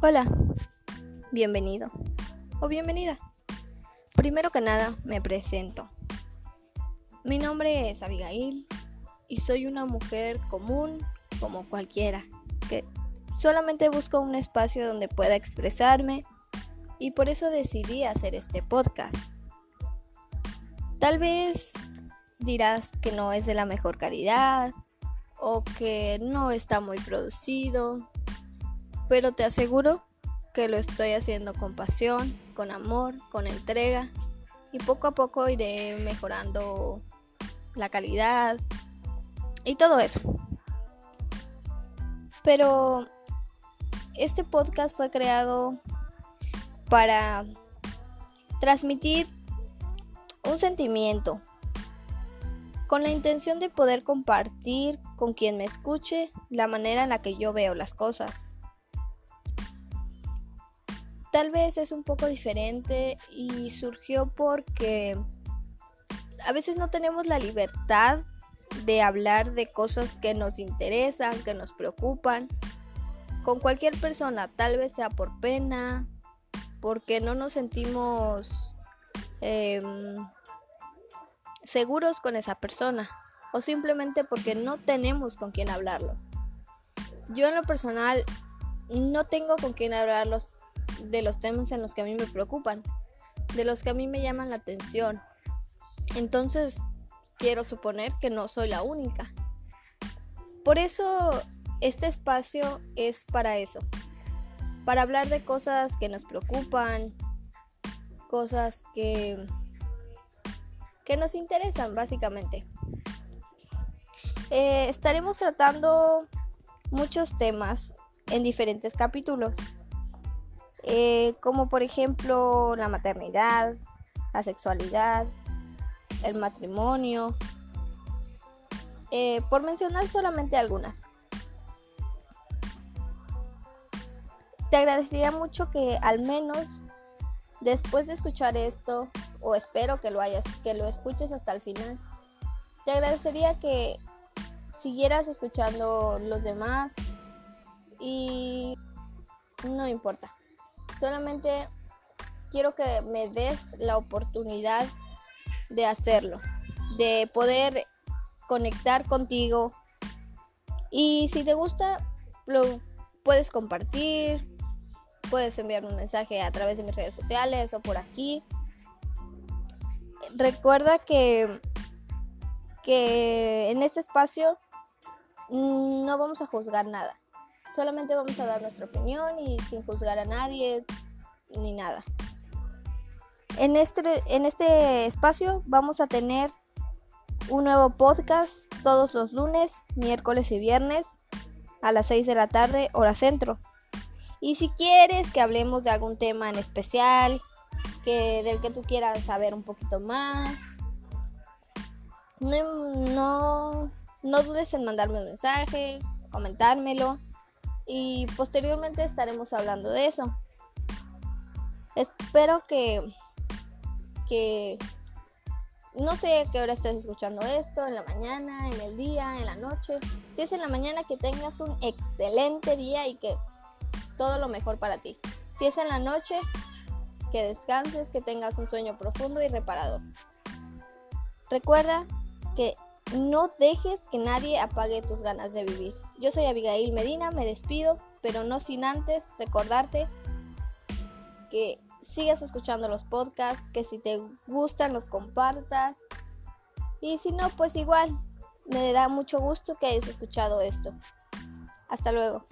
Hola, bienvenido o bienvenida. Primero que nada, me presento. Mi nombre es Abigail y soy una mujer común como cualquiera, que solamente busco un espacio donde pueda expresarme y por eso decidí hacer este podcast. Tal vez dirás que no es de la mejor calidad o que no está muy producido pero te aseguro que lo estoy haciendo con pasión, con amor, con entrega y poco a poco iré mejorando la calidad y todo eso. Pero este podcast fue creado para transmitir un sentimiento con la intención de poder compartir con quien me escuche la manera en la que yo veo las cosas. Tal vez es un poco diferente y surgió porque a veces no tenemos la libertad de hablar de cosas que nos interesan, que nos preocupan, con cualquier persona, tal vez sea por pena, porque no nos sentimos em, seguros con esa persona o simplemente porque no tenemos con quién hablarlo. Yo en lo personal no tengo con quién hablarlo de los temas en los que a mí me preocupan, de los que a mí me llaman la atención. Entonces, quiero suponer que no soy la única. Por eso, este espacio es para eso, para hablar de cosas que nos preocupan, cosas que, que nos interesan básicamente. Eh, estaremos tratando muchos temas en diferentes capítulos. Eh, como por ejemplo la maternidad, la sexualidad, el matrimonio, eh, por mencionar solamente algunas. Te agradecería mucho que al menos después de escuchar esto, o espero que lo hayas, que lo escuches hasta el final, te agradecería que siguieras escuchando los demás y no importa. Solamente quiero que me des la oportunidad de hacerlo, de poder conectar contigo. Y si te gusta, lo puedes compartir, puedes enviar un mensaje a través de mis redes sociales o por aquí. Recuerda que, que en este espacio no vamos a juzgar nada. Solamente vamos a dar nuestra opinión y sin juzgar a nadie ni nada. En este, en este espacio vamos a tener un nuevo podcast todos los lunes, miércoles y viernes a las 6 de la tarde, hora centro. Y si quieres que hablemos de algún tema en especial, que del que tú quieras saber un poquito más, no, no, no dudes en mandarme un mensaje, comentármelo y posteriormente estaremos hablando de eso. Espero que, que no sé a qué hora estés escuchando esto, en la mañana, en el día, en la noche. Si es en la mañana, que tengas un excelente día y que todo lo mejor para ti. Si es en la noche, que descanses, que tengas un sueño profundo y reparador. Recuerda que no dejes que nadie apague tus ganas de vivir. Yo soy Abigail Medina, me despido, pero no sin antes recordarte que sigas escuchando los podcasts, que si te gustan los compartas. Y si no, pues igual, me da mucho gusto que hayas escuchado esto. Hasta luego.